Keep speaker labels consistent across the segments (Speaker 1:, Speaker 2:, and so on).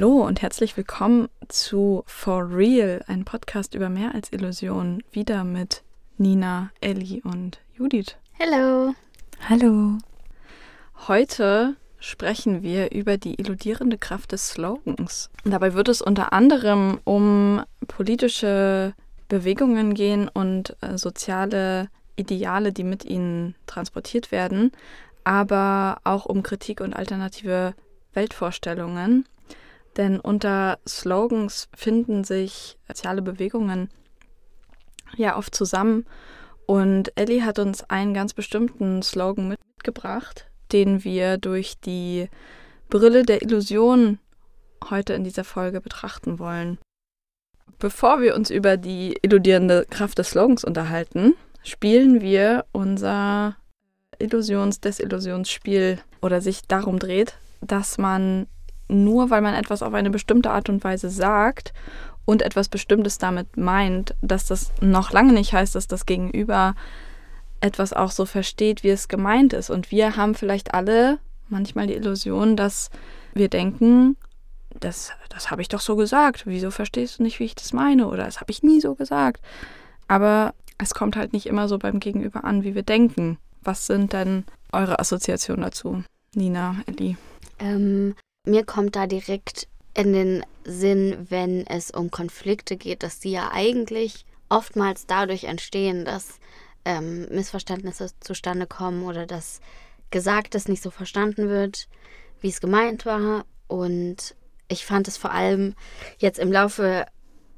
Speaker 1: Hallo und herzlich willkommen zu For Real, ein Podcast über mehr als Illusionen. Wieder mit Nina, Ellie und Judith.
Speaker 2: Hallo.
Speaker 1: Hallo. Heute sprechen wir über die illudierende Kraft des Slogans. Dabei wird es unter anderem um politische Bewegungen gehen und äh, soziale Ideale, die mit ihnen transportiert werden, aber auch um Kritik und alternative Weltvorstellungen. Denn unter Slogans finden sich soziale Bewegungen ja oft zusammen. Und Ellie hat uns einen ganz bestimmten Slogan mitgebracht, den wir durch die Brille der Illusion heute in dieser Folge betrachten wollen. Bevor wir uns über die illudierende Kraft des Slogans unterhalten, spielen wir unser Illusions-Desillusionsspiel oder sich darum dreht, dass man nur weil man etwas auf eine bestimmte Art und Weise sagt und etwas Bestimmtes damit meint, dass das noch lange nicht heißt, dass das Gegenüber etwas auch so versteht, wie es gemeint ist. Und wir haben vielleicht alle manchmal die Illusion, dass wir denken, das, das habe ich doch so gesagt. Wieso verstehst du nicht, wie ich das meine? Oder das habe ich nie so gesagt. Aber es kommt halt nicht immer so beim Gegenüber an, wie wir denken. Was sind denn eure Assoziationen dazu? Nina, Ellie?
Speaker 2: Ähm, mir kommt da direkt in den Sinn, wenn es um Konflikte geht, dass die ja eigentlich oftmals dadurch entstehen, dass ähm, Missverständnisse zustande kommen oder dass Gesagtes nicht so verstanden wird, wie es gemeint war. Und ich fand es vor allem jetzt im Laufe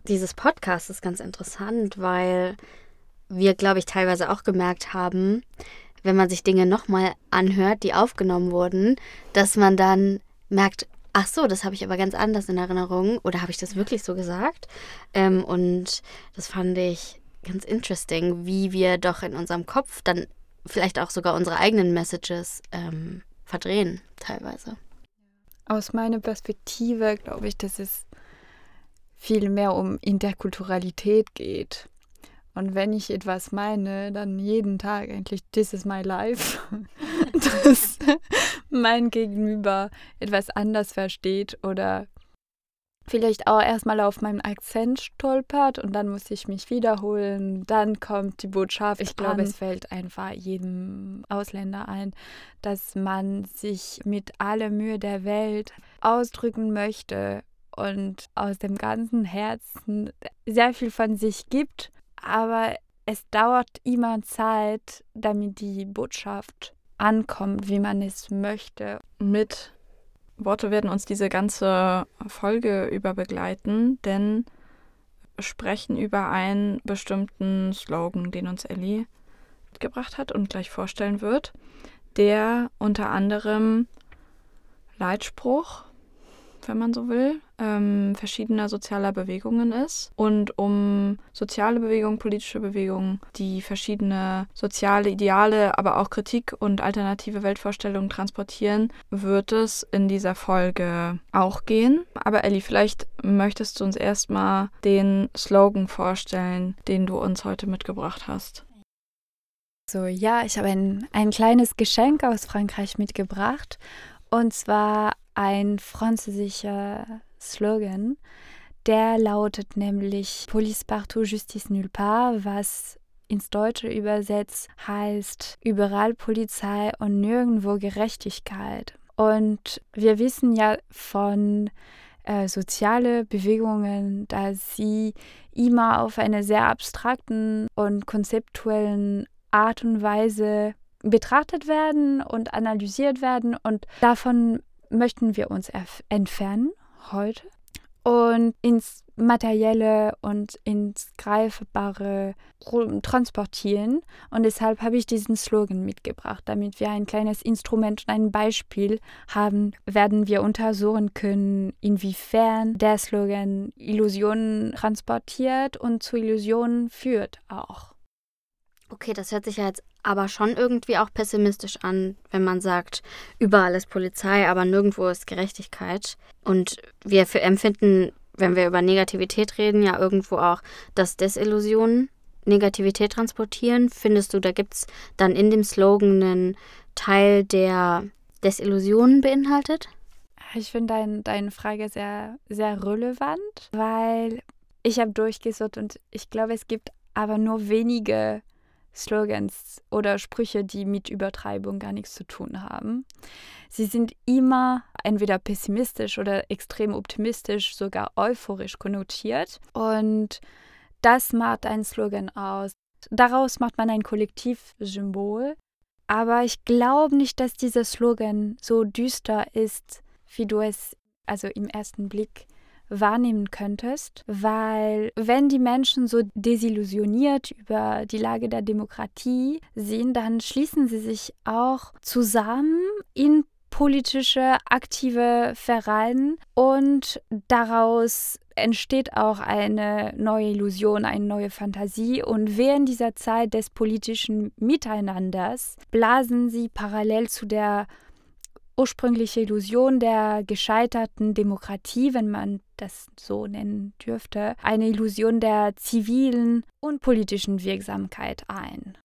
Speaker 2: dieses Podcasts ganz interessant, weil wir, glaube ich, teilweise auch gemerkt haben, wenn man sich Dinge nochmal anhört, die aufgenommen wurden, dass man dann merkt, ach so, das habe ich aber ganz anders in Erinnerung oder habe ich das wirklich so gesagt? Ähm, und das fand ich ganz interesting, wie wir doch in unserem Kopf dann vielleicht auch sogar unsere eigenen Messages ähm, verdrehen, teilweise.
Speaker 3: Aus meiner Perspektive glaube ich, dass es viel mehr um Interkulturalität geht. Und wenn ich etwas meine, dann jeden Tag eigentlich, this is my life, dass mein Gegenüber etwas anders versteht oder vielleicht auch erstmal auf meinen Akzent stolpert und dann muss ich mich wiederholen. Dann kommt die Botschaft. Ich glaube, an. es fällt einfach jedem Ausländer ein, dass man sich mit aller Mühe der Welt ausdrücken möchte und aus dem ganzen Herzen sehr viel von sich gibt aber es dauert immer Zeit, damit die Botschaft ankommt, wie man es möchte.
Speaker 1: Mit Worte werden uns diese ganze Folge über begleiten, denn sprechen über einen bestimmten Slogan, den uns Ellie mitgebracht hat und gleich vorstellen wird, der unter anderem Leitspruch wenn man so will, ähm, verschiedener sozialer Bewegungen ist. Und um soziale Bewegungen, politische Bewegungen, die verschiedene soziale Ideale, aber auch Kritik und alternative Weltvorstellungen transportieren, wird es in dieser Folge auch gehen. Aber Ellie, vielleicht möchtest du uns erstmal den Slogan vorstellen, den du uns heute mitgebracht hast.
Speaker 3: So, ja, ich habe ein, ein kleines Geschenk aus Frankreich mitgebracht. Und zwar ein französischer Slogan, der lautet nämlich Police partout, justice nulle part, was ins Deutsche übersetzt heißt überall Polizei und nirgendwo Gerechtigkeit. Und wir wissen ja von äh, soziale Bewegungen, dass sie immer auf eine sehr abstrakten und konzeptuellen Art und Weise betrachtet werden und analysiert werden. Und davon möchten wir uns entfernen heute und ins Materielle und ins Greifbare transportieren. Und deshalb habe ich diesen Slogan mitgebracht, damit wir ein kleines Instrument und ein Beispiel haben, werden wir untersuchen können, inwiefern der Slogan Illusionen transportiert und zu Illusionen führt auch.
Speaker 2: Okay, das hört sich ja jetzt aber schon irgendwie auch pessimistisch an, wenn man sagt, überall ist Polizei, aber nirgendwo ist Gerechtigkeit. Und wir empfinden, wenn wir über Negativität reden, ja irgendwo auch, dass Desillusionen Negativität transportieren. Findest du, da gibt es dann in dem Slogan einen Teil, der Desillusionen beinhaltet?
Speaker 3: Ich finde dein, deine Frage sehr, sehr relevant, weil ich habe durchgesucht und ich glaube, es gibt aber nur wenige Slogans oder Sprüche, die mit Übertreibung gar nichts zu tun haben. Sie sind immer entweder pessimistisch oder extrem optimistisch, sogar euphorisch konnotiert. Und das macht ein Slogan aus. Daraus macht man ein Kollektivsymbol. Aber ich glaube nicht, dass dieser Slogan so düster ist, wie du es also im ersten Blick wahrnehmen könntest, weil wenn die Menschen so desillusioniert über die Lage der Demokratie sind, dann schließen sie sich auch zusammen in politische aktive Vereine und daraus entsteht auch eine neue Illusion, eine neue Fantasie. Und während dieser Zeit des politischen Miteinanders blasen sie parallel zu der ursprüngliche Illusion der gescheiterten Demokratie, wenn man das so nennen dürfte, eine Illusion der zivilen und politischen Wirksamkeit ein.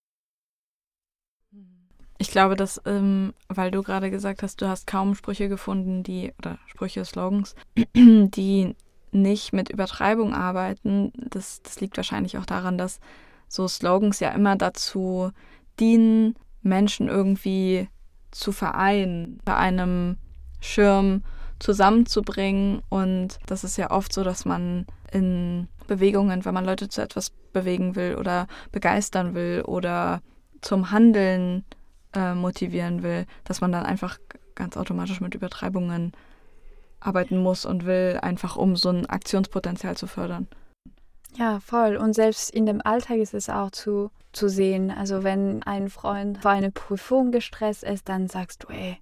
Speaker 1: Ich glaube, dass, ähm, weil du gerade gesagt hast, du hast kaum Sprüche gefunden, die, oder Sprüche, Slogans, die nicht mit Übertreibung arbeiten. Das, das liegt wahrscheinlich auch daran, dass so Slogans ja immer dazu dienen, Menschen irgendwie zu vereinen, bei einem Schirm zusammenzubringen. Und das ist ja oft so, dass man in Bewegungen, wenn man Leute zu etwas bewegen will oder begeistern will oder zum Handeln äh, motivieren will, dass man dann einfach ganz automatisch mit Übertreibungen arbeiten muss und will, einfach um so ein Aktionspotenzial zu fördern.
Speaker 3: Ja, voll. Und selbst in dem Alltag ist es auch zu, zu sehen. Also wenn ein Freund vor einer Prüfung gestresst ist, dann sagst du, ey,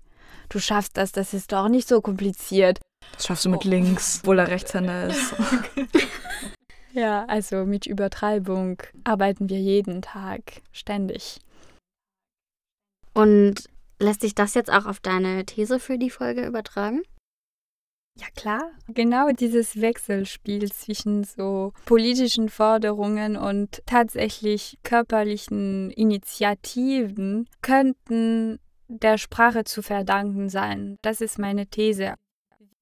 Speaker 3: du schaffst das, das ist doch nicht so kompliziert.
Speaker 1: Das schaffst du mit oh. links, obwohl er Rechtshänder ist.
Speaker 3: ja, also mit Übertreibung arbeiten wir jeden Tag, ständig.
Speaker 2: Und lässt sich das jetzt auch auf deine These für die Folge übertragen?
Speaker 3: Ja klar, genau dieses Wechselspiel zwischen so politischen Forderungen und tatsächlich körperlichen Initiativen könnten der Sprache zu verdanken sein. Das ist meine These.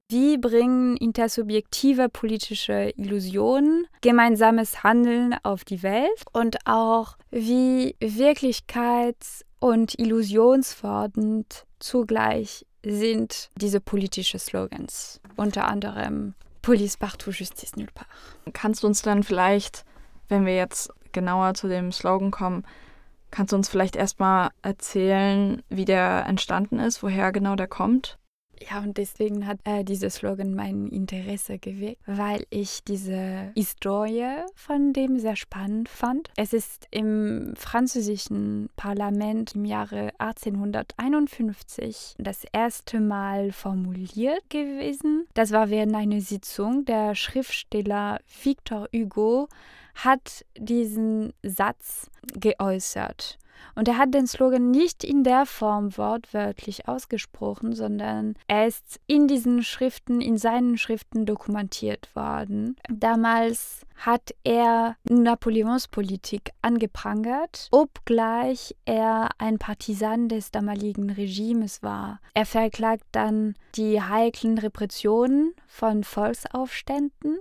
Speaker 3: Wie bringen intersubjektive politische Illusionen gemeinsames Handeln auf die Welt und auch wie wirklichkeits- und illusionsfordernd zugleich sind diese politischen Slogans, unter anderem Police partout, Justice nulle part.
Speaker 1: Kannst du uns dann vielleicht, wenn wir jetzt genauer zu dem Slogan kommen, kannst du uns vielleicht erstmal erzählen, wie der entstanden ist, woher genau der kommt?
Speaker 3: Ja, und deswegen hat äh, dieser Slogan mein Interesse geweckt, weil ich diese Historie von dem sehr spannend fand. Es ist im französischen Parlament im Jahre 1851 das erste Mal formuliert gewesen. Das war während einer Sitzung. Der Schriftsteller Victor Hugo hat diesen Satz geäußert. Und er hat den Slogan nicht in der Form wortwörtlich ausgesprochen, sondern er ist in diesen Schriften, in seinen Schriften dokumentiert worden. Damals hat er Napoleons Politik angeprangert, obgleich er ein Partisan des damaligen Regimes war. Er verklagt dann die heiklen Repressionen von Volksaufständen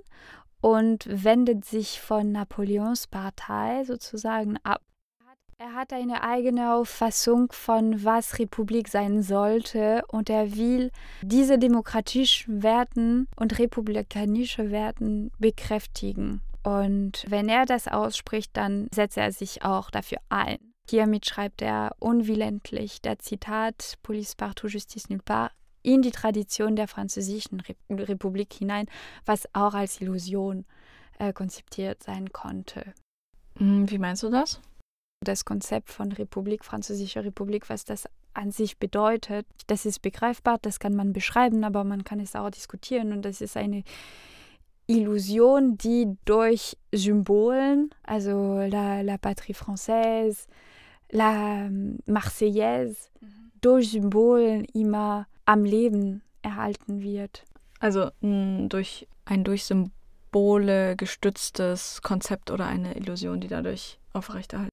Speaker 3: und wendet sich von Napoleons Partei sozusagen ab. Er hat eine eigene Auffassung von, was Republik sein sollte und er will diese demokratischen Werten und republikanische Werten bekräftigen. Und wenn er das ausspricht, dann setzt er sich auch dafür ein. Hiermit schreibt er unwillentlich der Zitat Police partout, justice nulle part in die Tradition der französischen Republik hinein, was auch als Illusion äh, konzipiert sein konnte.
Speaker 1: Hm, wie meinst du das?
Speaker 3: das Konzept von Republik, Französische Republik, was das an sich bedeutet, das ist begreifbar, das kann man beschreiben, aber man kann es auch diskutieren und das ist eine Illusion, die durch Symbolen, also la, la Patrie Française, la Marseillaise, mhm. durch Symbolen immer am Leben erhalten wird.
Speaker 1: Also mh, durch ein durch Symbole gestütztes Konzept oder eine Illusion, die dadurch aufrechterhalten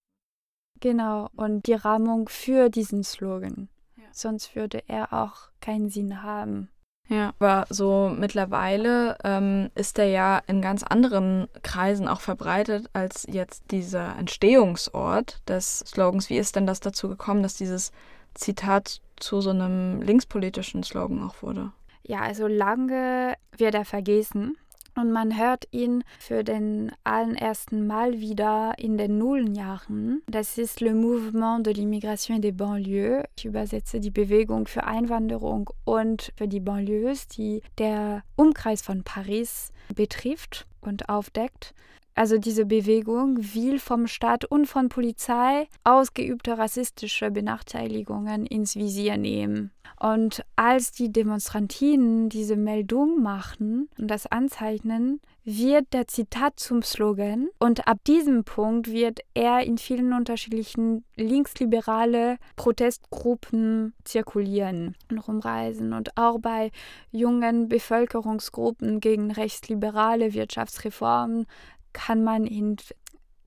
Speaker 3: Genau, und die Rahmung für diesen Slogan. Ja. Sonst würde er auch keinen Sinn haben.
Speaker 1: Ja, aber so mittlerweile ähm, ist der ja in ganz anderen Kreisen auch verbreitet als jetzt dieser Entstehungsort des Slogans. Wie ist denn das dazu gekommen, dass dieses Zitat zu so einem linkspolitischen Slogan auch wurde?
Speaker 3: Ja, also lange wird er vergessen. Und man hört ihn für den allerersten Mal wieder in den Nullenjahren. Das ist Le Mouvement de l'Immigration et des Banlieues. Ich übersetze die Bewegung für Einwanderung und für die Banlieues, die der Umkreis von Paris betrifft und aufdeckt. Also diese Bewegung will vom Staat und von Polizei ausgeübte rassistische Benachteiligungen ins Visier nehmen. Und als die Demonstrantinnen diese Meldung machen und das anzeichnen, wird der Zitat zum Slogan und ab diesem Punkt wird er in vielen unterschiedlichen linksliberale Protestgruppen zirkulieren und rumreisen und auch bei jungen Bevölkerungsgruppen gegen rechtsliberale Wirtschaftsreformen kann man ihn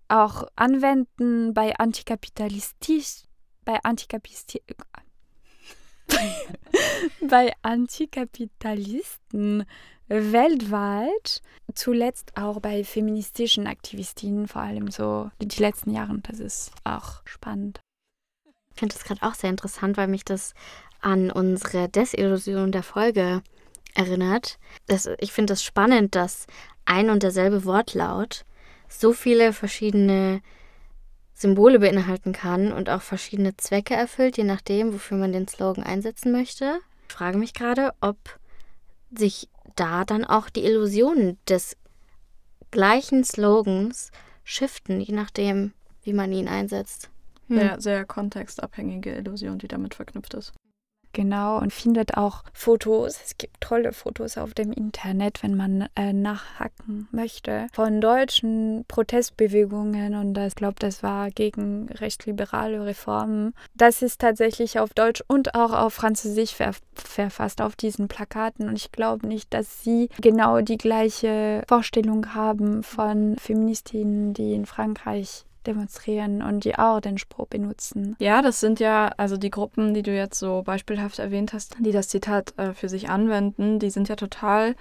Speaker 3: auch anwenden bei Antikapitalistisch, bei Antikapitalistisch bei Antikapitalisten weltweit, zuletzt auch bei feministischen Aktivistinnen, vor allem so die letzten Jahre. Das ist auch spannend.
Speaker 2: Ich finde das gerade auch sehr interessant, weil mich das an unsere Desillusion der Folge erinnert. Das, ich finde das spannend, dass ein und derselbe Wortlaut so viele verschiedene Symbole beinhalten kann und auch verschiedene Zwecke erfüllt, je nachdem, wofür man den Slogan einsetzen möchte. Ich frage mich gerade, ob sich da dann auch die Illusionen des gleichen Slogans shiften, je nachdem, wie man ihn einsetzt.
Speaker 1: Hm. Sehr, sehr kontextabhängige Illusion, die damit verknüpft ist.
Speaker 3: Genau, und findet auch Fotos. Es gibt tolle Fotos auf dem Internet, wenn man äh, nachhacken möchte, von deutschen Protestbewegungen. Und ich glaube, das war gegen rechtsliberale Reformen. Das ist tatsächlich auf Deutsch und auch auf Französisch ver verfasst auf diesen Plakaten. Und ich glaube nicht, dass sie genau die gleiche Vorstellung haben von Feministinnen, die in Frankreich demonstrieren und die auch den Spruch benutzen.
Speaker 1: Ja, das sind ja, also die Gruppen, die du jetzt so beispielhaft erwähnt hast, die das Zitat äh, für sich anwenden, die sind ja total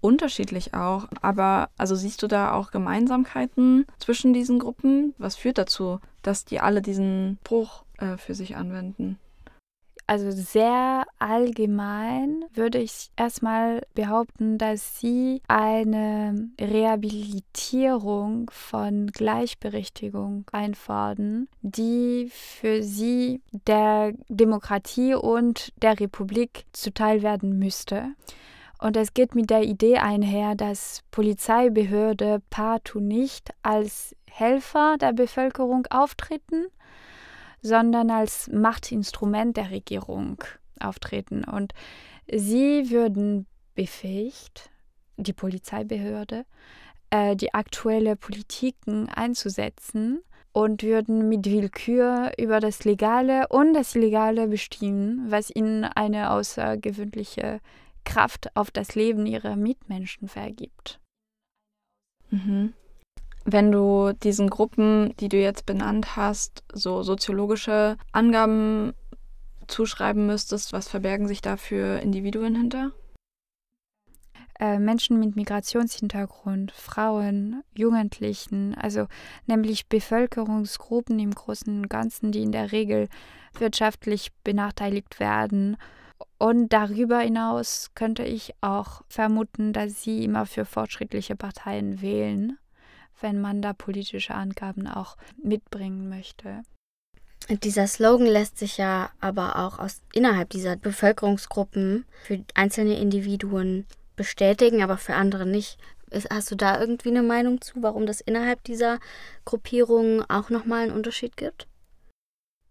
Speaker 1: unterschiedlich auch. Aber also siehst du da auch Gemeinsamkeiten zwischen diesen Gruppen? Was führt dazu, dass die alle diesen Spruch äh, für sich anwenden?
Speaker 3: Also sehr allgemein würde ich erstmal behaupten, dass sie eine Rehabilitierung von Gleichberechtigung einfordern, die für sie der Demokratie und der Republik zuteil werden müsste. Und es geht mit der Idee einher, dass Polizeibehörde partout nicht als Helfer der Bevölkerung auftreten, sondern als Machtinstrument der Regierung auftreten. Und sie würden befähigt, die Polizeibehörde, äh, die aktuelle Politiken einzusetzen und würden mit Willkür über das Legale und das Illegale bestimmen, was ihnen eine außergewöhnliche Kraft auf das Leben ihrer Mitmenschen vergibt.
Speaker 1: Mhm. Wenn du diesen Gruppen, die du jetzt benannt hast, so soziologische Angaben zuschreiben müsstest, was verbergen sich da für Individuen hinter?
Speaker 3: Äh, Menschen mit Migrationshintergrund, Frauen, Jugendlichen, also nämlich Bevölkerungsgruppen im Großen und Ganzen, die in der Regel wirtschaftlich benachteiligt werden. Und darüber hinaus könnte ich auch vermuten, dass sie immer für fortschrittliche Parteien wählen wenn man da politische Angaben auch mitbringen möchte.
Speaker 2: Dieser Slogan lässt sich ja aber auch aus innerhalb dieser Bevölkerungsgruppen für einzelne Individuen bestätigen, aber für andere nicht. Hast du da irgendwie eine Meinung zu, warum das innerhalb dieser Gruppierung auch nochmal einen Unterschied gibt?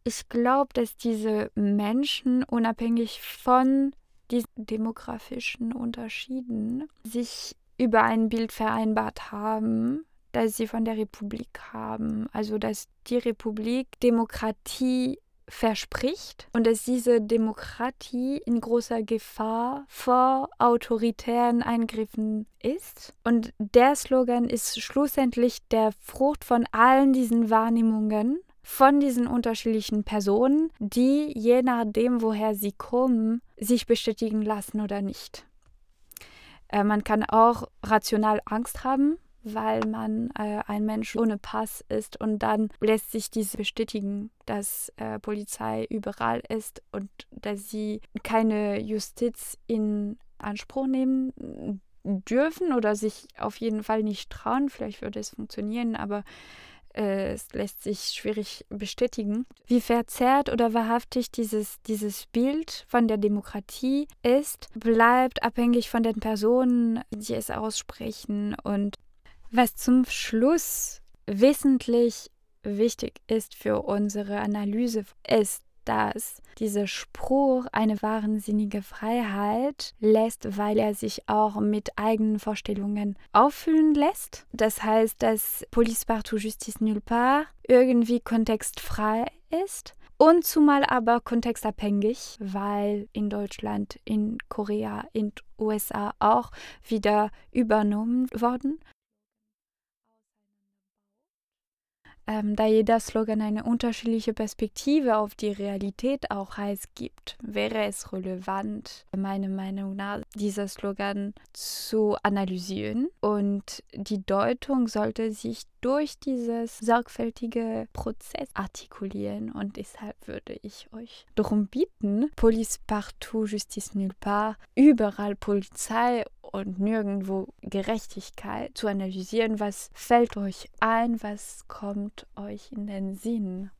Speaker 3: Ich glaube, dass diese Menschen unabhängig von diesen demografischen Unterschieden sich über ein Bild vereinbart haben, dass sie von der Republik haben. Also dass die Republik Demokratie verspricht und dass diese Demokratie in großer Gefahr vor autoritären Eingriffen ist. Und der Slogan ist schlussendlich der Frucht von allen diesen Wahrnehmungen von diesen unterschiedlichen Personen, die je nachdem, woher sie kommen, sich bestätigen lassen oder nicht. Äh, man kann auch rational Angst haben, weil man äh, ein Mensch ohne Pass ist und dann lässt sich diese bestätigen, dass äh, Polizei überall ist und dass sie keine Justiz in Anspruch nehmen dürfen oder sich auf jeden Fall nicht trauen. Vielleicht würde es funktionieren, aber äh, es lässt sich schwierig bestätigen. Wie verzerrt oder wahrhaftig dieses, dieses Bild von der Demokratie ist, bleibt abhängig von den Personen, die es aussprechen. Und was zum Schluss wesentlich wichtig ist für unsere Analyse, ist, dass dieser Spruch eine wahnsinnige Freiheit lässt, weil er sich auch mit eigenen Vorstellungen auffüllen lässt. Das heißt, dass Police partout, Justice nulle part irgendwie kontextfrei ist. Und zumal aber kontextabhängig, weil in Deutschland, in Korea, in USA auch wieder übernommen worden. Ähm, da jeder Slogan eine unterschiedliche Perspektive auf die Realität auch heiß gibt, wäre es relevant, meiner Meinung nach, dieser Slogan zu analysieren. Und die Deutung sollte sich durch dieses sorgfältige Prozess artikulieren. Und deshalb würde ich euch darum bieten, Police partout, Justice nulle part, überall Polizei und nirgendwo Gerechtigkeit zu analysieren. Was fällt euch ein? Was kommt euch in den Sinn?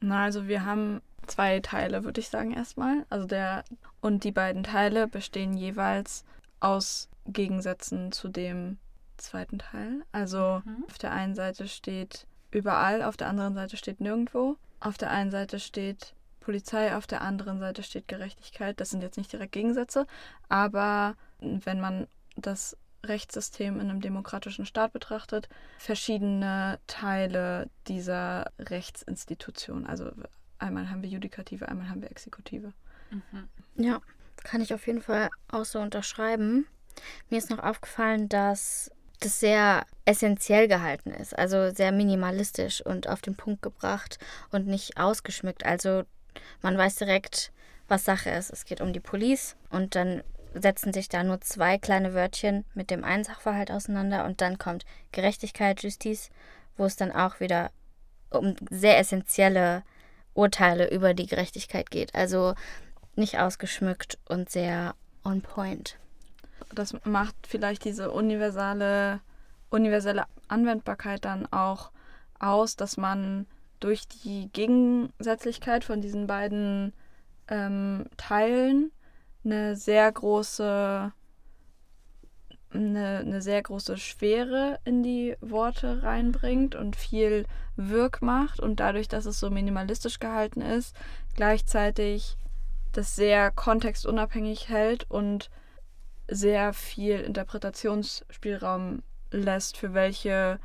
Speaker 1: Na, also wir haben zwei Teile, würde ich sagen, erstmal. Also der und die beiden Teile bestehen jeweils aus Gegensätzen zu dem zweiten Teil. Also mhm. auf der einen Seite steht überall, auf der anderen Seite steht nirgendwo. Auf der einen Seite steht Polizei, auf der anderen Seite steht Gerechtigkeit. Das sind jetzt nicht direkt Gegensätze, aber wenn man das Rechtssystem in einem demokratischen Staat betrachtet, verschiedene Teile dieser Rechtsinstitution. Also einmal haben wir Judikative, einmal haben wir Exekutive.
Speaker 2: Mhm. Ja, kann ich auf jeden Fall auch so unterschreiben. Mir ist noch aufgefallen, dass das sehr essentiell gehalten ist, also sehr minimalistisch und auf den Punkt gebracht und nicht ausgeschmückt. Also man weiß direkt, was Sache ist. Es geht um die Police und dann setzen sich da nur zwei kleine Wörtchen mit dem einen Sachverhalt auseinander und dann kommt Gerechtigkeit, Justiz, wo es dann auch wieder um sehr essentielle Urteile über die Gerechtigkeit geht. Also nicht ausgeschmückt und sehr on point.
Speaker 1: Das macht vielleicht diese universale, universelle Anwendbarkeit dann auch aus, dass man durch die Gegensätzlichkeit von diesen beiden ähm, Teilen eine sehr große eine, eine sehr große Schwere in die Worte reinbringt und viel Wirk macht und dadurch, dass es so minimalistisch gehalten ist, gleichzeitig das sehr kontextunabhängig hält und sehr viel Interpretationsspielraum lässt, für welche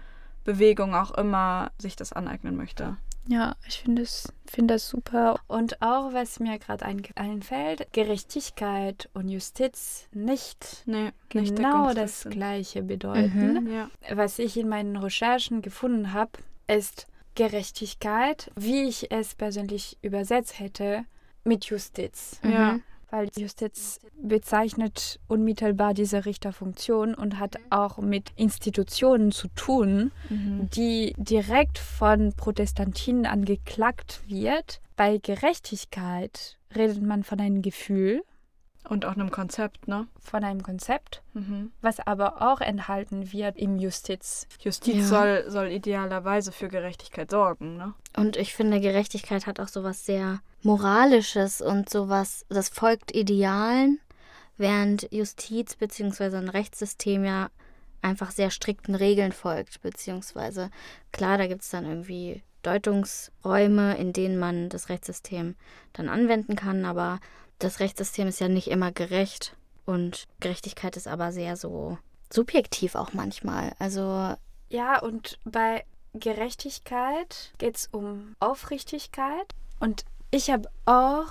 Speaker 1: Bewegung auch immer sich das aneignen möchte.
Speaker 3: Ja, ich finde es find das super. Und auch, was mir gerade einfällt, Gerechtigkeit und Justiz nicht, nee, nicht genau das Gleiche bedeuten. Mhm, ja. Was ich in meinen Recherchen gefunden habe, ist Gerechtigkeit, wie ich es persönlich übersetzt hätte, mit Justiz. Ja. Mhm weil Justiz bezeichnet unmittelbar diese Richterfunktion und hat auch mit Institutionen zu tun, mhm. die direkt von Protestantinen angeklagt wird. Bei Gerechtigkeit redet man von einem Gefühl.
Speaker 1: Und auch einem Konzept, ne?
Speaker 3: Von einem Konzept, mhm. was aber auch enthalten wird im Justiz.
Speaker 1: Justiz ja. soll, soll idealerweise für Gerechtigkeit sorgen, ne?
Speaker 2: Und ich finde, Gerechtigkeit hat auch sowas sehr Moralisches und sowas, das folgt Idealen, während Justiz bzw. ein Rechtssystem ja einfach sehr strikten Regeln folgt, beziehungsweise klar, da gibt es dann irgendwie Deutungsräume, in denen man das Rechtssystem dann anwenden kann, aber das Rechtssystem ist ja nicht immer gerecht und Gerechtigkeit ist aber sehr so subjektiv auch manchmal. Also
Speaker 3: ja, und bei Gerechtigkeit geht es um Aufrichtigkeit und ich habe auch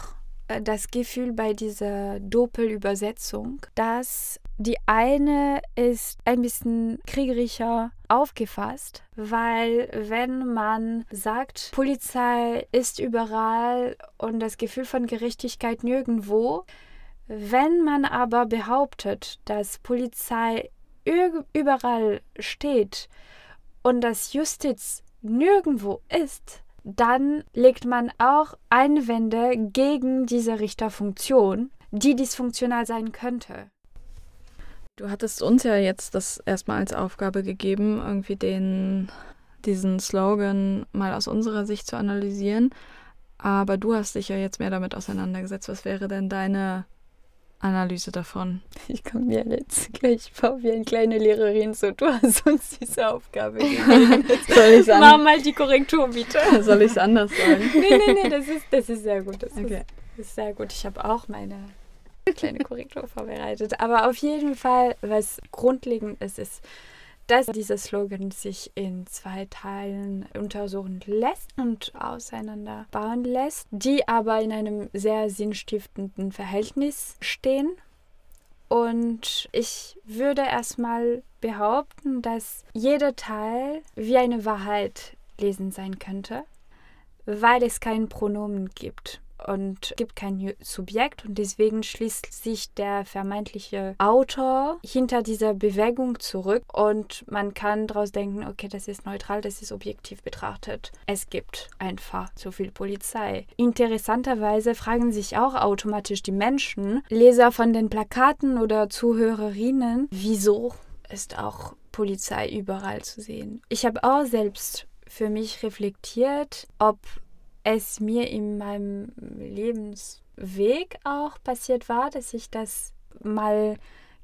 Speaker 3: äh, das Gefühl bei dieser Doppelübersetzung, dass die eine ist ein bisschen kriegerischer aufgefasst, weil wenn man sagt, Polizei ist überall und das Gefühl von Gerechtigkeit nirgendwo, wenn man aber behauptet, dass Polizei überall steht und dass Justiz nirgendwo ist, dann legt man auch Einwände gegen diese Richterfunktion, die dysfunktional sein könnte.
Speaker 1: Du hattest uns ja jetzt das erstmal als Aufgabe gegeben, irgendwie den, diesen Slogan mal aus unserer Sicht zu analysieren. Aber du hast dich ja jetzt mehr damit auseinandergesetzt. Was wäre denn deine Analyse davon?
Speaker 3: Ich komme mir jetzt gleich vor wie eine kleine Lehrerin, so du hast uns diese Aufgabe gegeben. Soll Mach mal die Korrektur bitte.
Speaker 1: Soll ich es anders sagen?
Speaker 3: nee, nee, nee, das ist, das ist sehr gut. Das, okay. ist, das ist sehr gut. Ich habe auch meine kleine Korrektur vorbereitet. Aber auf jeden Fall, was grundlegend ist, ist, dass dieser Slogan sich in zwei Teilen untersuchen lässt und auseinanderbauen lässt, die aber in einem sehr sinnstiftenden Verhältnis stehen. Und ich würde erstmal behaupten, dass jeder Teil wie eine Wahrheit lesen sein könnte, weil es kein Pronomen gibt und gibt kein Subjekt und deswegen schließt sich der vermeintliche Autor hinter dieser Bewegung zurück und man kann daraus denken, okay, das ist neutral, das ist objektiv betrachtet. Es gibt einfach zu viel Polizei. Interessanterweise fragen sich auch automatisch die Menschen, Leser von den Plakaten oder Zuhörerinnen, wieso ist auch Polizei überall zu sehen. Ich habe auch selbst für mich reflektiert, ob es mir in meinem Lebensweg auch passiert war, dass ich das mal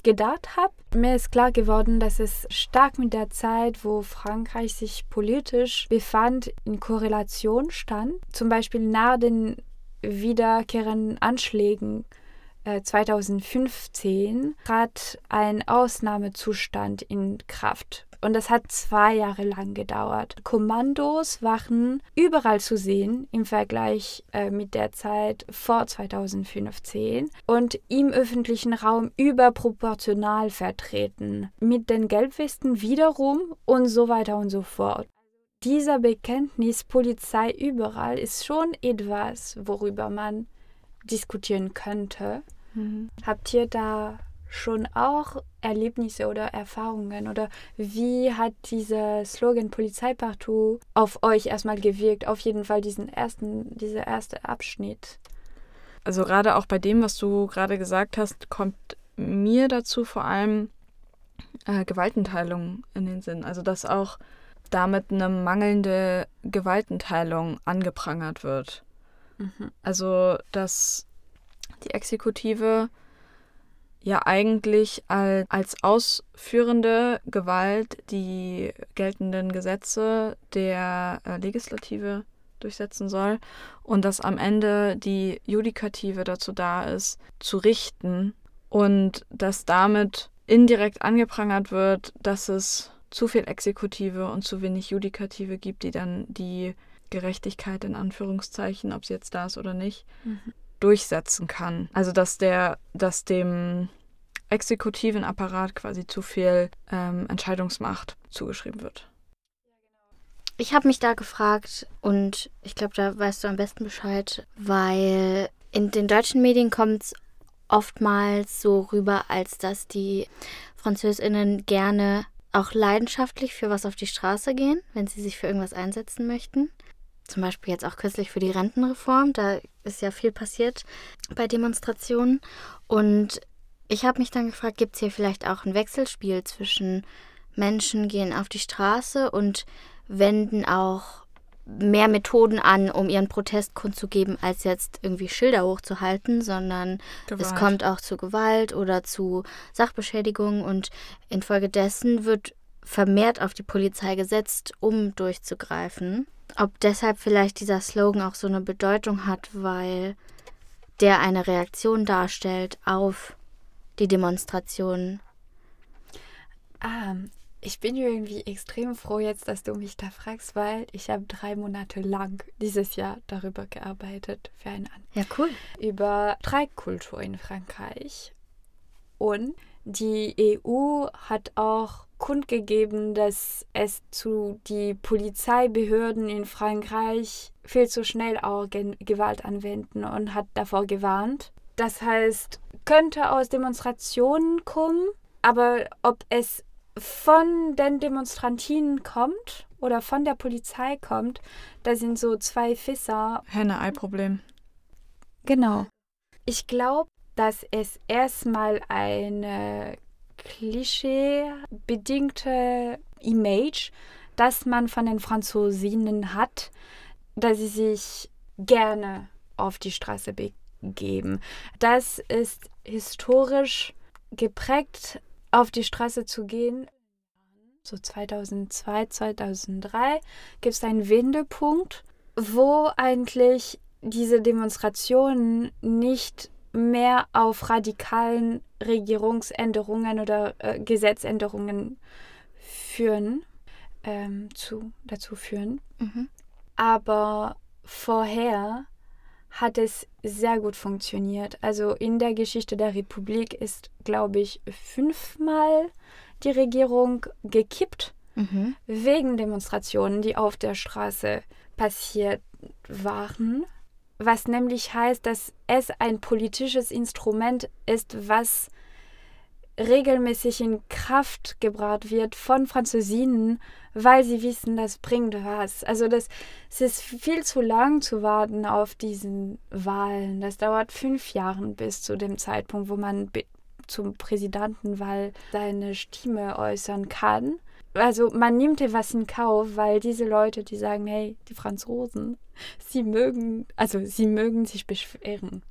Speaker 3: gedacht habe. Mir ist klar geworden, dass es stark mit der Zeit, wo Frankreich sich politisch befand, in Korrelation stand. Zum Beispiel nach den wiederkehrenden Anschlägen 2015 äh, trat ein Ausnahmezustand in Kraft. Und das hat zwei Jahre lang gedauert. Kommandos waren überall zu sehen im Vergleich äh, mit der Zeit vor 2015 und im öffentlichen Raum überproportional vertreten. Mit den Gelbwesten wiederum und so weiter und so fort. Dieser Bekenntnis Polizei überall ist schon etwas, worüber man diskutieren könnte. Mhm. Habt ihr da schon auch Erlebnisse oder Erfahrungen oder wie hat dieser Slogan Polizei partout auf euch erstmal gewirkt? Auf jeden Fall diesen ersten, dieser erste Abschnitt.
Speaker 1: Also gerade auch bei dem, was du gerade gesagt hast, kommt mir dazu vor allem äh, Gewaltenteilung in den Sinn. Also dass auch damit eine mangelnde Gewaltenteilung angeprangert wird. Mhm. Also dass die Exekutive ja eigentlich als, als ausführende Gewalt die geltenden Gesetze der äh, Legislative durchsetzen soll und dass am Ende die Judikative dazu da ist, zu richten und dass damit indirekt angeprangert wird, dass es zu viel Exekutive und zu wenig Judikative gibt, die dann die Gerechtigkeit in Anführungszeichen, ob sie jetzt da ist oder nicht, mhm durchsetzen kann. Also dass der, dass dem exekutiven Apparat quasi zu viel ähm, Entscheidungsmacht zugeschrieben wird.
Speaker 2: Ich habe mich da gefragt und ich glaube, da weißt du am besten Bescheid, weil in den deutschen Medien kommt es oftmals so rüber, als dass die Französinnen gerne auch leidenschaftlich für was auf die Straße gehen, wenn sie sich für irgendwas einsetzen möchten zum Beispiel jetzt auch kürzlich für die Rentenreform. Da ist ja viel passiert bei Demonstrationen. Und ich habe mich dann gefragt, gibt es hier vielleicht auch ein Wechselspiel zwischen Menschen gehen auf die Straße und wenden auch mehr Methoden an, um ihren Protest kundzugeben, als jetzt irgendwie Schilder hochzuhalten, sondern Gewalt. es kommt auch zu Gewalt oder zu Sachbeschädigung und infolgedessen wird vermehrt auf die Polizei gesetzt, um durchzugreifen ob deshalb vielleicht dieser Slogan auch so eine Bedeutung hat, weil der eine Reaktion darstellt auf die Demonstration.
Speaker 3: Ah, ich bin irgendwie extrem froh jetzt, dass du mich da fragst, weil ich habe drei Monate lang dieses Jahr darüber gearbeitet für einen
Speaker 2: Ja, cool.
Speaker 3: Über Streikkultur in Frankreich. Und die EU hat auch kundgegeben, dass es zu die Polizeibehörden in Frankreich viel zu schnell auch Gewalt anwenden und hat davor gewarnt. Das heißt, könnte aus Demonstrationen kommen, aber ob es von den Demonstrantinnen kommt oder von der Polizei kommt, da sind so zwei Fisser.
Speaker 1: Henne-Ei-Problem.
Speaker 3: Genau. Ich glaube, dass es erstmal eine klischeebedingte Image, das man von den Franzosinnen hat, dass sie sich gerne auf die Straße begeben. Das ist historisch geprägt, auf die Straße zu gehen. So 2002, 2003 gibt es einen Wendepunkt, wo eigentlich diese Demonstrationen nicht mehr auf radikalen Regierungsänderungen oder äh, Gesetzänderungen führen, ähm, zu, dazu führen. Mhm. Aber vorher hat es sehr gut funktioniert. Also in der Geschichte der Republik ist, glaube ich, fünfmal die Regierung gekippt mhm. wegen Demonstrationen, die auf der Straße passiert waren was nämlich heißt, dass es ein politisches Instrument ist, was regelmäßig in Kraft gebracht wird von Französinnen, weil sie wissen, das bringt was. Also das, es ist viel zu lang zu warten auf diesen Wahlen. Das dauert fünf Jahre bis zu dem Zeitpunkt, wo man zum Präsidentenwahl seine Stimme äußern kann. Also man nimmt ja was in Kauf, weil diese Leute, die sagen, hey, die Franzosen, sie mögen, also sie mögen sich beschweren.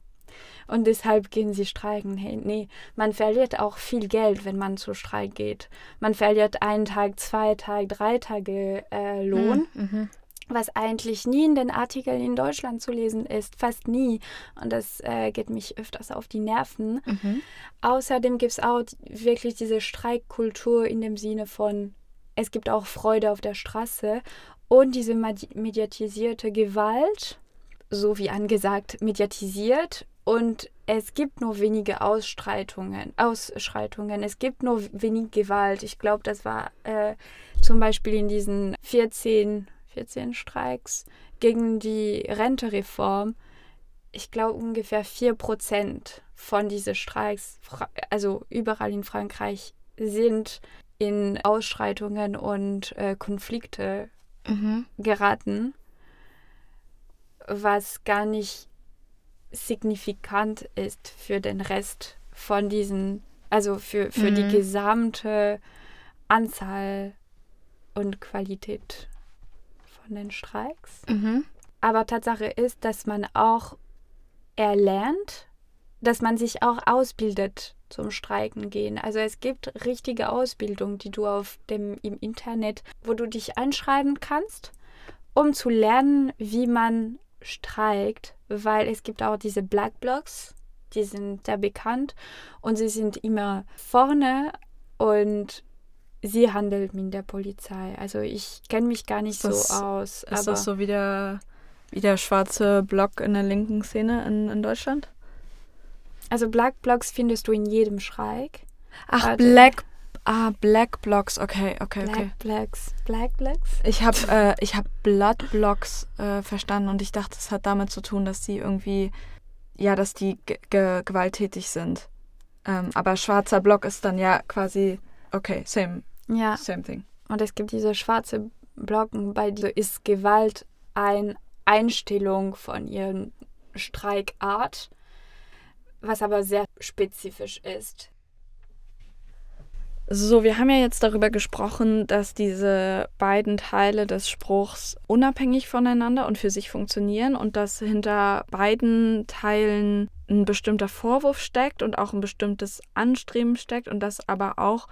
Speaker 3: Und deshalb gehen sie streiken. Hey, nee, man verliert auch viel Geld, wenn man zu Streik geht. Man verliert einen Tag, zwei Tage, drei Tage äh, Lohn. Mhm, mhm. Was eigentlich nie in den Artikeln in Deutschland zu lesen ist, fast nie. Und das äh, geht mich öfters auf die Nerven. Mhm. Außerdem gibt es auch wirklich diese Streikkultur in dem Sinne von, es gibt auch Freude auf der Straße und diese mediatisierte Gewalt, so wie angesagt, mediatisiert und es gibt nur wenige Ausstreitungen, Ausschreitungen. Es gibt nur wenig Gewalt. Ich glaube, das war äh, zum Beispiel in diesen 14, 14 Streiks gegen die Rentereform. Ich glaube, ungefähr 4% von diesen Streiks, also überall in Frankreich, sind in Ausschreitungen und äh, Konflikte mhm. geraten, was gar nicht signifikant ist für den Rest von diesen, also für, für mhm. die gesamte Anzahl und Qualität von den Streiks. Mhm. Aber Tatsache ist, dass man auch erlernt, dass man sich auch ausbildet zum Streiken gehen. Also es gibt richtige Ausbildung, die du auf dem im Internet, wo du dich anschreiben kannst, um zu lernen, wie man streikt, weil es gibt auch diese Black Blocs, die sind sehr bekannt und sie sind immer vorne und sie handelt mit der Polizei. Also ich kenne mich gar nicht das, so aus.
Speaker 1: Ist das so wie der, wie der schwarze Block in der linken Szene in, in Deutschland?
Speaker 3: Also Black Blocks findest du in jedem Schreik.
Speaker 1: Ach, also, Black Ah, Black Blocks, okay, okay,
Speaker 3: Black
Speaker 1: okay.
Speaker 3: Blacks, Black Blacks?
Speaker 1: Ich habe äh, ich hab Blood Blocks äh, verstanden und ich dachte, es hat damit zu tun, dass sie irgendwie, ja, dass die gewalttätig sind. Ähm, aber schwarzer Block ist dann ja quasi, okay, same,
Speaker 3: ja.
Speaker 1: same thing.
Speaker 3: Und es gibt diese schwarze Blocken, bei dir ist Gewalt eine Einstellung von ihren Streikart was aber sehr spezifisch ist.
Speaker 1: So, wir haben ja jetzt darüber gesprochen, dass diese beiden Teile des Spruchs unabhängig voneinander und für sich funktionieren und dass hinter beiden Teilen ein bestimmter Vorwurf steckt und auch ein bestimmtes Anstreben steckt und dass aber auch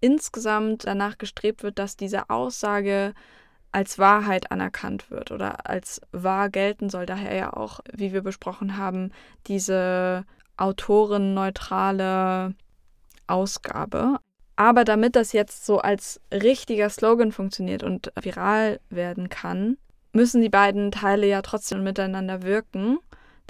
Speaker 1: insgesamt danach gestrebt wird, dass diese Aussage als Wahrheit anerkannt wird oder als wahr gelten soll. Daher ja auch, wie wir besprochen haben, diese autorenneutrale Ausgabe. Aber damit das jetzt so als richtiger Slogan funktioniert und viral werden kann, müssen die beiden Teile ja trotzdem miteinander wirken.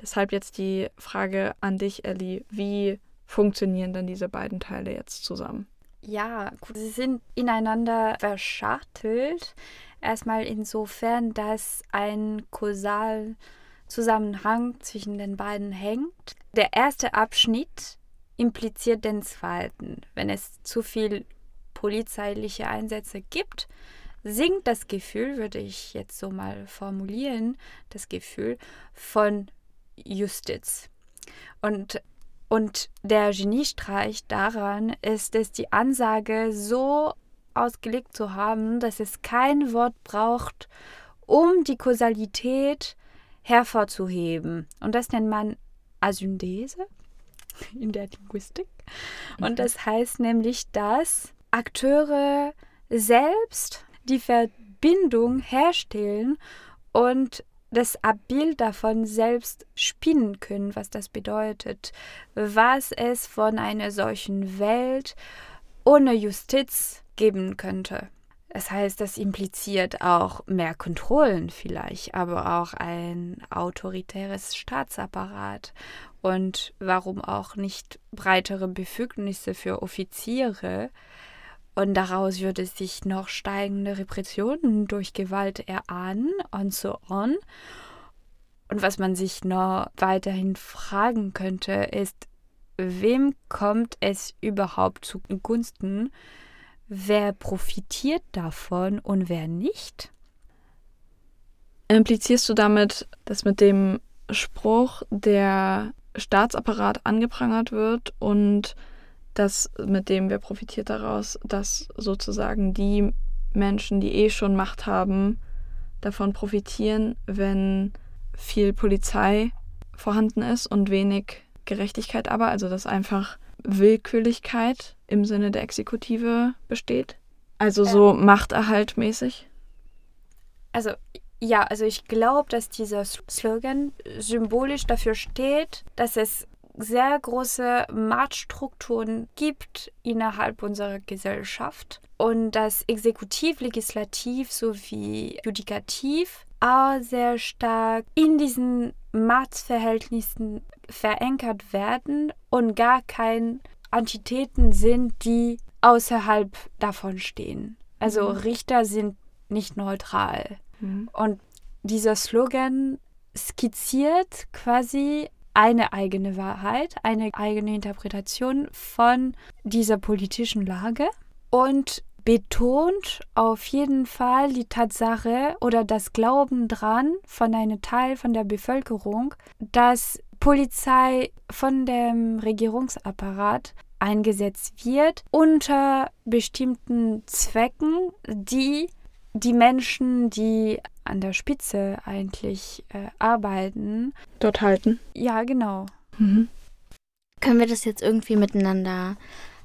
Speaker 1: Deshalb jetzt die Frage an dich, Ellie. Wie funktionieren dann diese beiden Teile jetzt zusammen?
Speaker 3: Ja, gut, sie sind ineinander verschachtelt. Erstmal insofern, dass ein Kausalzusammenhang zwischen den beiden hängt. Der erste Abschnitt impliziert den zweiten. Wenn es zu viel polizeiliche Einsätze gibt, sinkt das Gefühl, würde ich jetzt so mal formulieren, das Gefühl von Justiz. Und, und der Geniestreich daran ist es, die Ansage so ausgelegt zu haben, dass es kein Wort braucht, um die Kausalität hervorzuheben. Und das nennt man Asynthese in der Linguistik. Und mhm. das heißt nämlich, dass Akteure selbst die Verbindung herstellen und das Abbild davon selbst spinnen können, was das bedeutet, was es von einer solchen Welt ohne Justiz geben könnte. Das heißt, das impliziert auch mehr Kontrollen vielleicht, aber auch ein autoritäres Staatsapparat und warum auch nicht breitere Befugnisse für Offiziere. Und daraus würde sich noch steigende Repressionen durch Gewalt erahnen und so on. Und was man sich noch weiterhin fragen könnte, ist, wem kommt es überhaupt zugunsten? Wer profitiert davon und wer nicht?
Speaker 1: Implizierst du damit, dass mit dem Spruch der Staatsapparat angeprangert wird und dass mit dem wer profitiert daraus, dass sozusagen die Menschen, die eh schon Macht haben, davon profitieren, wenn viel Polizei vorhanden ist und wenig Gerechtigkeit aber, also dass einfach Willkürlichkeit im Sinne der Exekutive besteht. Also so ähm. Machterhaltmäßig.
Speaker 3: Also ja, also ich glaube, dass dieser Slogan symbolisch dafür steht, dass es sehr große Machtstrukturen gibt innerhalb unserer Gesellschaft und dass Exekutiv, Legislativ sowie Judikativ auch sehr stark in diesen Machtverhältnissen verankert werden und gar kein Antitheten sind, die außerhalb davon stehen. Also mhm. Richter sind nicht neutral. Mhm. Und dieser Slogan skizziert quasi eine eigene Wahrheit, eine eigene Interpretation von dieser politischen Lage und betont auf jeden Fall die Tatsache oder das Glauben dran von einem Teil von der Bevölkerung, dass Polizei von dem Regierungsapparat eingesetzt wird unter bestimmten Zwecken, die die Menschen, die an der Spitze eigentlich äh, arbeiten.
Speaker 1: Dort halten.
Speaker 3: Ja, genau.
Speaker 2: Mhm. Können wir das jetzt irgendwie miteinander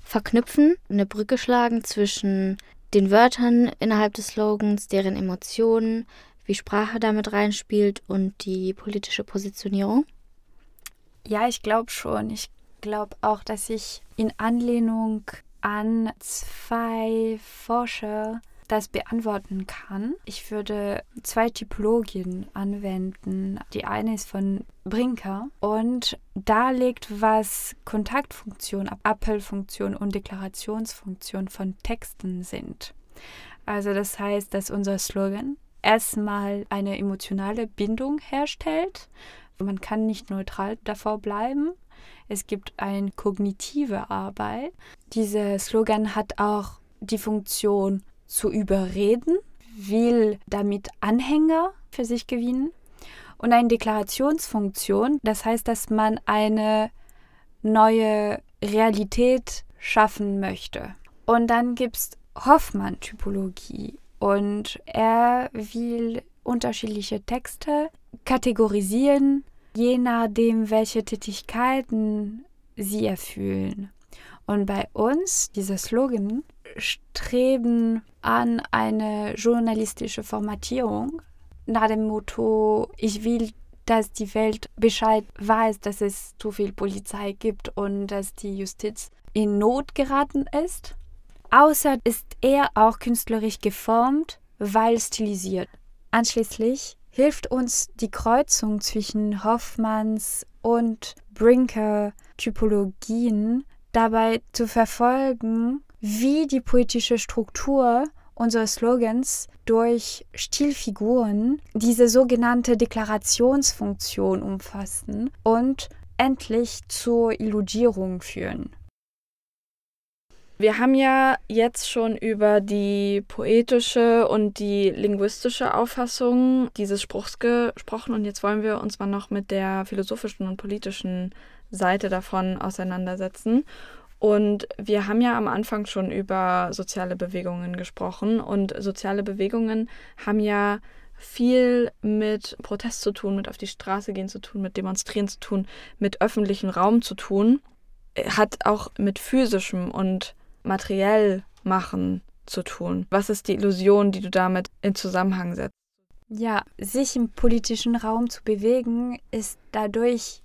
Speaker 2: verknüpfen, eine Brücke schlagen zwischen den Wörtern innerhalb des Slogans, deren Emotionen, wie Sprache damit reinspielt und die politische Positionierung?
Speaker 3: Ja, ich glaube schon. Ich glaube auch, dass ich in Anlehnung an zwei Forscher das beantworten kann. Ich würde zwei Typologien anwenden. Die eine ist von Brinker und da liegt, was Kontaktfunktion, Appellfunktion und Deklarationsfunktion von Texten sind. Also das heißt, dass unser Slogan erstmal eine emotionale Bindung herstellt. Man kann nicht neutral davor bleiben. Es gibt eine kognitive Arbeit. Dieser Slogan hat auch die Funktion zu überreden, will damit Anhänger für sich gewinnen und eine Deklarationsfunktion, das heißt, dass man eine neue Realität schaffen möchte. Und dann gibt es Hoffmann-Typologie und er will unterschiedliche Texte kategorisieren, je nachdem, welche Tätigkeiten sie erfüllen. Und bei uns, dieser Slogan, streben an eine journalistische Formatierung nach dem Motto, ich will, dass die Welt Bescheid weiß, dass es zu viel Polizei gibt und dass die Justiz in Not geraten ist. Außer ist er auch künstlerisch geformt, weil stilisiert. Anschließend hilft uns die Kreuzung zwischen Hoffmanns und Brinker-Typologien dabei zu verfolgen, wie die politische Struktur unserer Slogans durch Stilfiguren diese sogenannte Deklarationsfunktion umfassen und endlich zur Illudierung führen.
Speaker 1: Wir haben ja jetzt schon über die poetische und die linguistische Auffassung dieses Spruchs gesprochen und jetzt wollen wir uns mal noch mit der philosophischen und politischen Seite davon auseinandersetzen. Und wir haben ja am Anfang schon über soziale Bewegungen gesprochen und soziale Bewegungen haben ja viel mit Protest zu tun, mit auf die Straße gehen zu tun, mit Demonstrieren zu tun, mit öffentlichem Raum zu tun, hat auch mit physischem und materiell machen zu tun. Was ist die Illusion, die du damit in Zusammenhang setzt?
Speaker 3: Ja, sich im politischen Raum zu bewegen, ist dadurch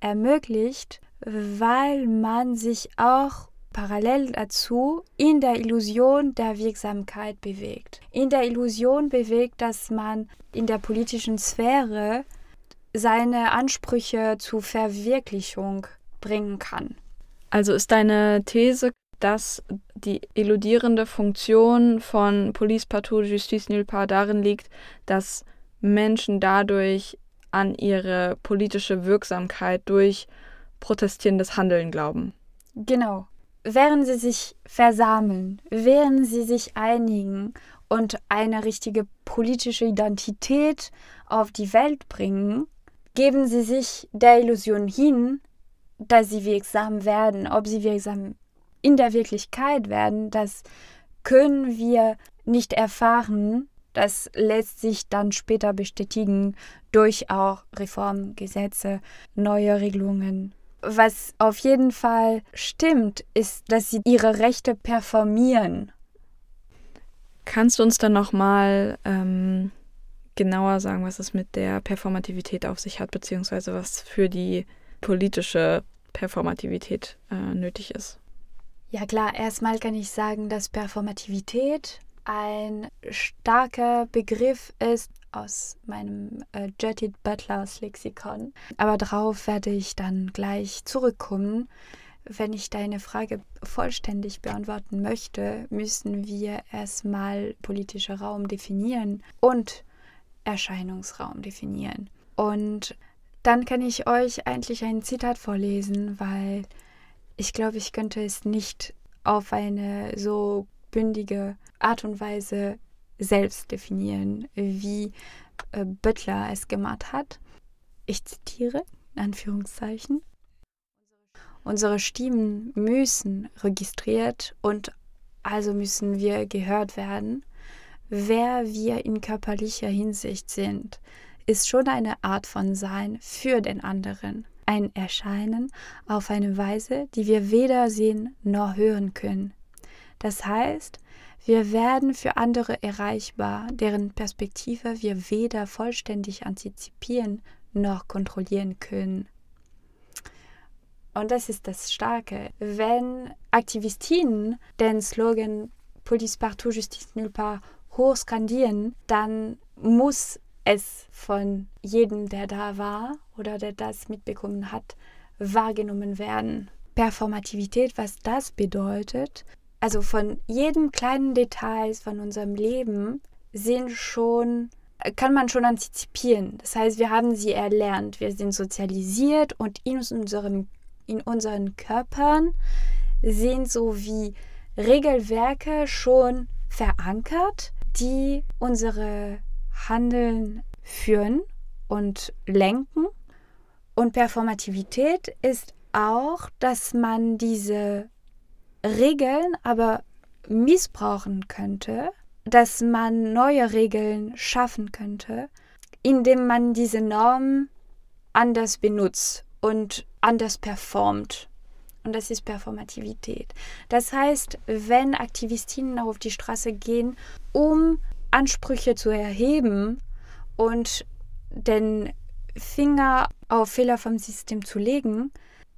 Speaker 3: ermöglicht, weil man sich auch parallel dazu in der Illusion der Wirksamkeit bewegt. In der Illusion bewegt, dass man in der politischen Sphäre seine Ansprüche zur Verwirklichung bringen kann.
Speaker 1: Also ist deine These, dass die illudierende Funktion von Police Partout Justice Nulle Part darin liegt, dass Menschen dadurch an ihre politische Wirksamkeit durch protestierendes Handeln glauben.
Speaker 3: Genau. Während sie sich versammeln, während sie sich einigen und eine richtige politische Identität auf die Welt bringen, geben sie sich der Illusion hin, dass sie wirksam werden. Ob sie wirksam in der Wirklichkeit werden, das können wir nicht erfahren. Das lässt sich dann später bestätigen durch auch Reformgesetze, neue Regelungen was auf jeden Fall stimmt, ist, dass sie ihre Rechte performieren.
Speaker 1: Kannst du uns dann nochmal ähm, genauer sagen, was es mit der Performativität auf sich hat, beziehungsweise was für die politische Performativität äh, nötig ist?
Speaker 3: Ja klar, erstmal kann ich sagen, dass Performativität ein starker Begriff ist aus meinem äh, Jetted Butlers Lexikon. Aber darauf werde ich dann gleich zurückkommen. Wenn ich deine Frage vollständig beantworten möchte, müssen wir erstmal politischer Raum definieren und Erscheinungsraum definieren. Und dann kann ich euch eigentlich ein Zitat vorlesen, weil ich glaube, ich könnte es nicht auf eine so bündige Art und Weise selbst definieren, wie äh, Butler es gemacht hat. Ich zitiere, Anführungszeichen. Unsere Stimmen müssen registriert und also müssen wir gehört werden. Wer wir in körperlicher Hinsicht sind, ist schon eine Art von Sein für den anderen, ein Erscheinen auf eine Weise, die wir weder sehen noch hören können. Das heißt, wir werden für andere erreichbar, deren Perspektive wir weder vollständig antizipieren noch kontrollieren können. Und das ist das Starke. Wenn Aktivistinnen den Slogan Police partout, Justice nulle part hoch skandieren, dann muss es von jedem, der da war oder der das mitbekommen hat, wahrgenommen werden. Performativität, was das bedeutet, also von jedem kleinen Detail von unserem Leben sind schon kann man schon antizipieren. Das heißt, wir haben sie erlernt, wir sind sozialisiert und in unserem in unseren Körpern sind so wie Regelwerke schon verankert, die unsere Handeln führen und lenken. Und Performativität ist auch, dass man diese Regeln aber missbrauchen könnte, dass man neue Regeln schaffen könnte, indem man diese Norm anders benutzt und anders performt. Und das ist Performativität. Das heißt, wenn Aktivistinnen auf die Straße gehen, um Ansprüche zu erheben und den Finger auf Fehler vom System zu legen,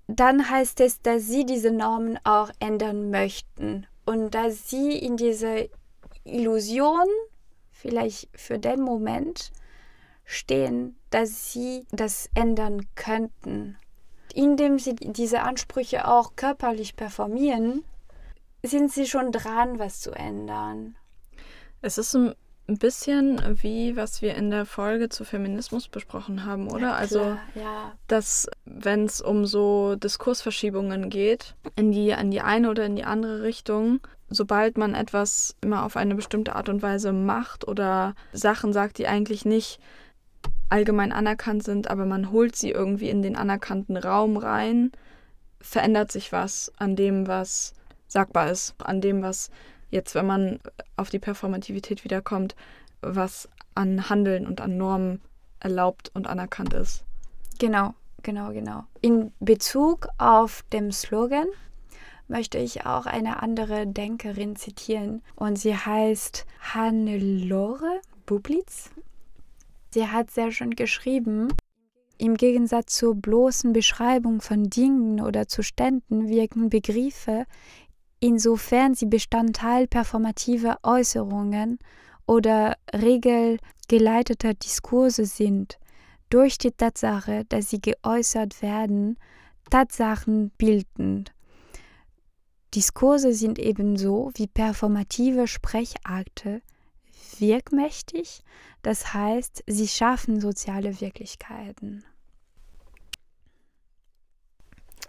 Speaker 3: dann heißt es, dass sie diese Normen auch ändern möchten und dass sie in diese Illusion, vielleicht für den Moment, stehen, dass sie das ändern könnten. Indem sie diese Ansprüche auch körperlich performieren, sind sie schon dran, was zu ändern.
Speaker 1: Es ist ein bisschen wie was wir in der Folge zu Feminismus besprochen haben, oder?
Speaker 3: Ja,
Speaker 1: also,
Speaker 3: ja.
Speaker 1: dass wenn es um so Diskursverschiebungen geht, in die, in die eine oder in die andere Richtung, sobald man etwas immer auf eine bestimmte Art und Weise macht oder Sachen sagt, die eigentlich nicht allgemein anerkannt sind, aber man holt sie irgendwie in den anerkannten Raum rein, verändert sich was an dem, was sagbar ist, an dem, was jetzt, wenn man auf die Performativität wiederkommt, was an Handeln und an Normen erlaubt und anerkannt ist.
Speaker 3: Genau, genau, genau. In Bezug auf den Slogan möchte ich auch eine andere Denkerin zitieren und sie heißt Hannelore Bublitz. Sie hat sehr schön geschrieben, im Gegensatz zur bloßen Beschreibung von Dingen oder Zuständen wirken Begriffe, insofern sie Bestandteil performativer Äußerungen oder regelgeleiteter Diskurse sind, durch die Tatsache, dass sie geäußert werden, Tatsachen bildend. Diskurse sind ebenso wie performative Sprechakte wirkmächtig, das heißt, sie schaffen soziale Wirklichkeiten.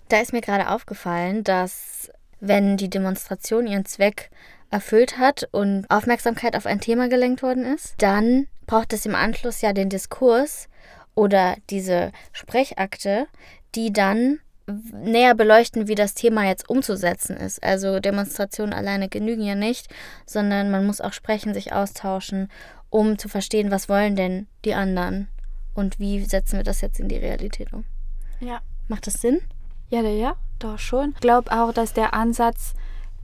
Speaker 2: Da ist mir gerade aufgefallen, dass wenn die Demonstration ihren Zweck erfüllt hat und Aufmerksamkeit auf ein Thema gelenkt worden ist, dann braucht es im Anschluss ja den Diskurs oder diese Sprechakte, die dann näher beleuchten, wie das Thema jetzt umzusetzen ist. Also Demonstrationen alleine genügen ja nicht, sondern man muss auch sprechen, sich austauschen, um zu verstehen, was wollen denn die anderen und wie setzen wir das jetzt in die Realität um.
Speaker 3: Ja.
Speaker 2: Macht das Sinn?
Speaker 3: Ja, ja, doch schon. Ich glaube auch, dass der Ansatz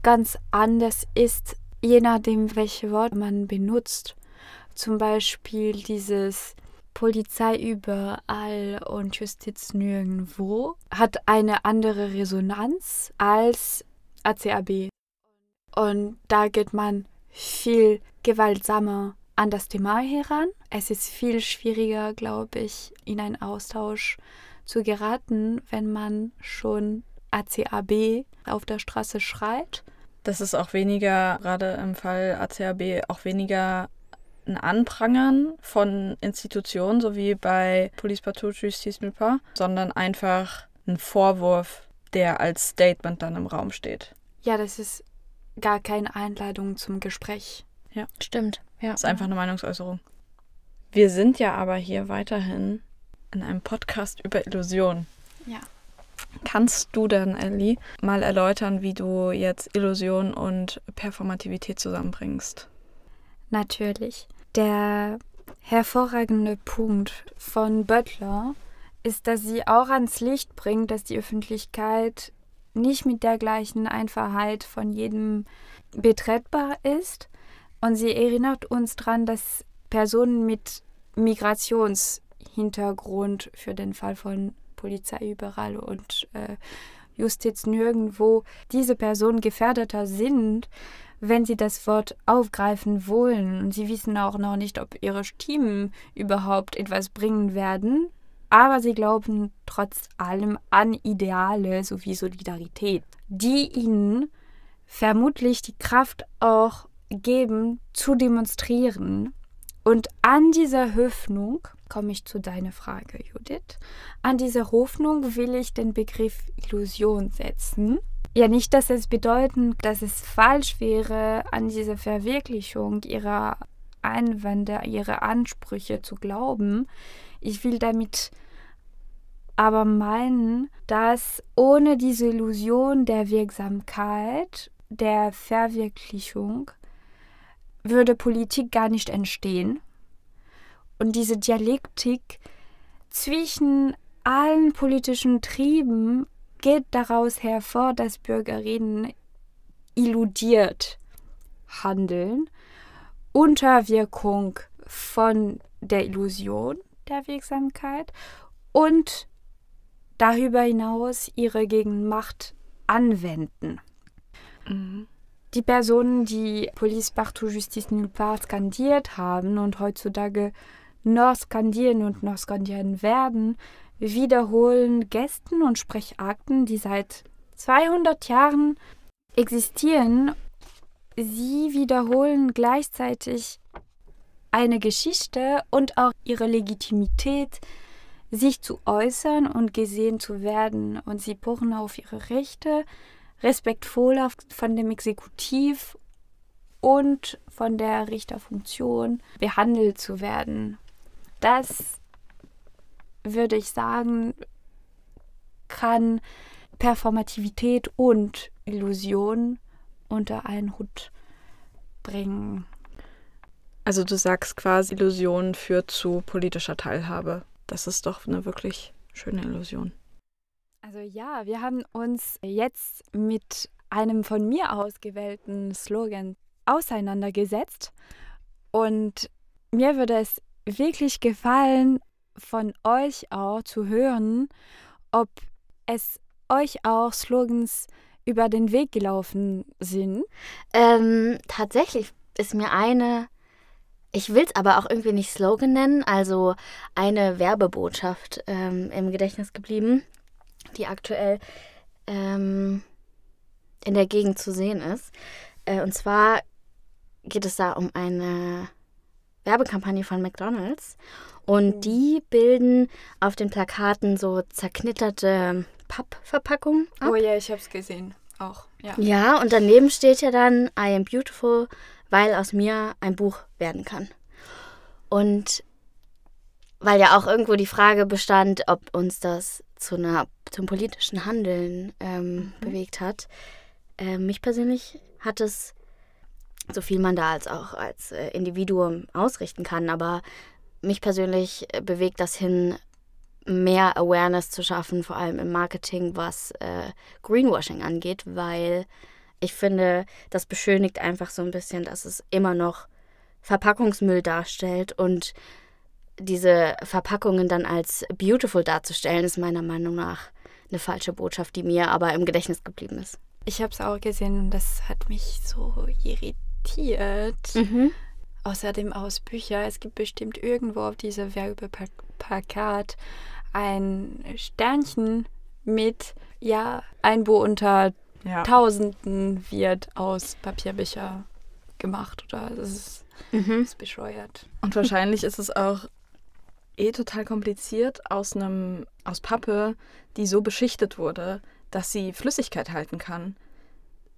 Speaker 3: ganz anders ist, je nachdem, welche Worte man benutzt. Zum Beispiel dieses Polizei überall und Justiz nirgendwo hat eine andere Resonanz als ACAB. Und da geht man viel gewaltsamer an das Thema heran. Es ist viel schwieriger, glaube ich, in einen Austausch zu geraten, wenn man schon ACAB auf der Straße schreit.
Speaker 1: Das ist auch weniger, gerade im Fall ACAB, auch weniger ein Anprangern von Institutionen, so wie bei Police Partout Justice Part, sondern einfach ein Vorwurf, der als Statement dann im Raum steht.
Speaker 3: Ja, das ist gar keine Einladung zum Gespräch.
Speaker 1: Ja,
Speaker 2: stimmt. Ja.
Speaker 1: Das ist einfach eine Meinungsäußerung. Wir sind ja aber hier weiterhin in einem Podcast über Illusion.
Speaker 3: Ja.
Speaker 1: Kannst du dann, Ellie, mal erläutern, wie du jetzt Illusion und Performativität zusammenbringst?
Speaker 3: Natürlich. Der hervorragende Punkt von Butler ist, dass sie auch ans Licht bringt, dass die Öffentlichkeit nicht mit der gleichen Einfachheit von jedem betretbar ist. Und sie erinnert uns daran, dass Personen mit Migrationshintergrund für den Fall von Polizei überall und äh, Justiz nirgendwo diese Personen gefährdeter sind wenn sie das Wort aufgreifen wollen. Und sie wissen auch noch nicht, ob ihre Stimmen überhaupt etwas bringen werden. Aber sie glauben trotz allem an Ideale sowie Solidarität, die ihnen vermutlich die Kraft auch geben, zu demonstrieren. Und an dieser Hoffnung komme ich zu deiner Frage, Judith. An dieser Hoffnung will ich den Begriff Illusion setzen. Ja, nicht, dass es bedeuten, dass es falsch wäre, an diese Verwirklichung ihrer Einwände, ihrer Ansprüche zu glauben. Ich will damit aber meinen, dass ohne diese Illusion der Wirksamkeit, der Verwirklichung, würde Politik gar nicht entstehen. Und diese Dialektik zwischen allen politischen Trieben geht daraus hervor, dass Bürgerinnen illudiert handeln unter Wirkung von der Illusion der Wirksamkeit und darüber hinaus ihre Gegenmacht anwenden. Mhm. Die Personen, die Police partout, Justice nulle part skandiert haben und heutzutage noch skandieren und noch skandieren werden, wiederholen Gästen und Sprecharten, die seit 200 Jahren existieren. Sie wiederholen gleichzeitig eine Geschichte und auch ihre Legitimität, sich zu äußern und gesehen zu werden. Und sie pochen auf ihre Rechte, respektvoll von dem Exekutiv und von der Richterfunktion behandelt zu werden. Das würde ich sagen, kann Performativität und Illusion unter einen Hut bringen.
Speaker 1: Also du sagst quasi, Illusion führt zu politischer Teilhabe. Das ist doch eine wirklich schöne Illusion.
Speaker 3: Also ja, wir haben uns jetzt mit einem von mir ausgewählten Slogan auseinandergesetzt und mir würde es wirklich gefallen, von euch auch zu hören, ob es euch auch Slogans über den Weg gelaufen sind.
Speaker 2: Ähm, tatsächlich ist mir eine, ich will es aber auch irgendwie nicht Slogan nennen, also eine Werbebotschaft ähm, im Gedächtnis geblieben, die aktuell ähm, in der Gegend zu sehen ist. Äh, und zwar geht es da um eine Werbekampagne von McDonald's. Und mhm. die bilden auf den Plakaten so zerknitterte Pappverpackungen
Speaker 3: ab. Oh ja, ich habe es gesehen. Auch, ja.
Speaker 2: Ja, und daneben steht ja dann I am beautiful, weil aus mir ein Buch werden kann. Und weil ja auch irgendwo die Frage bestand, ob uns das zu einer, zum politischen Handeln ähm, mhm. bewegt hat. Äh, mich persönlich hat es so viel man da als auch als äh, Individuum ausrichten kann. Aber mich persönlich äh, bewegt das hin, mehr Awareness zu schaffen, vor allem im Marketing, was äh, Greenwashing angeht, weil ich finde, das beschönigt einfach so ein bisschen, dass es immer noch Verpackungsmüll darstellt und diese Verpackungen dann als beautiful darzustellen, ist meiner Meinung nach eine falsche Botschaft, die mir aber im Gedächtnis geblieben ist.
Speaker 3: Ich habe es auch gesehen und das hat mich so irritiert. Mhm. Außerdem aus Büchern. Es gibt bestimmt irgendwo auf dieser Werbeplakat ein Sternchen mit, ja, ein Buch unter ja. Tausenden wird aus Papierbücher gemacht oder das ist, mhm. ist bescheuert.
Speaker 1: Und wahrscheinlich ist es auch eh total kompliziert aus einem aus Pappe, die so beschichtet wurde, dass sie Flüssigkeit halten kann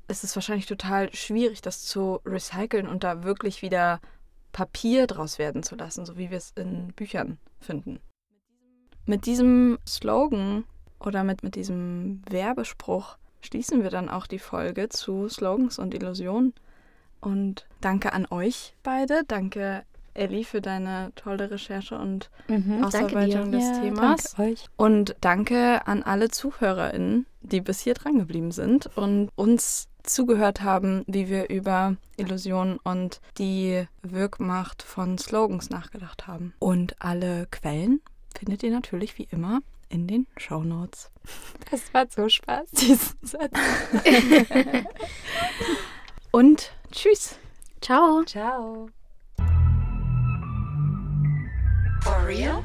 Speaker 1: ist es wahrscheinlich total schwierig, das zu recyceln und da wirklich wieder Papier draus werden zu lassen, so wie wir es in Büchern finden. Mit diesem Slogan oder mit, mit diesem Werbespruch schließen wir dann auch die Folge zu Slogans und Illusionen. Und danke an euch beide. Danke, Ellie, für deine tolle Recherche und mhm, Ausarbeitung des ja, Themas. Danke euch. Und danke an alle ZuhörerInnen, die bis hier dran geblieben sind und uns zugehört haben, wie wir über Illusionen und die Wirkmacht von Slogans nachgedacht haben. Und alle Quellen findet ihr natürlich wie immer in den Show Notes.
Speaker 3: Das war so Spaß, diesen Satz.
Speaker 1: und tschüss.
Speaker 2: Ciao.
Speaker 3: Ciao.
Speaker 4: For real?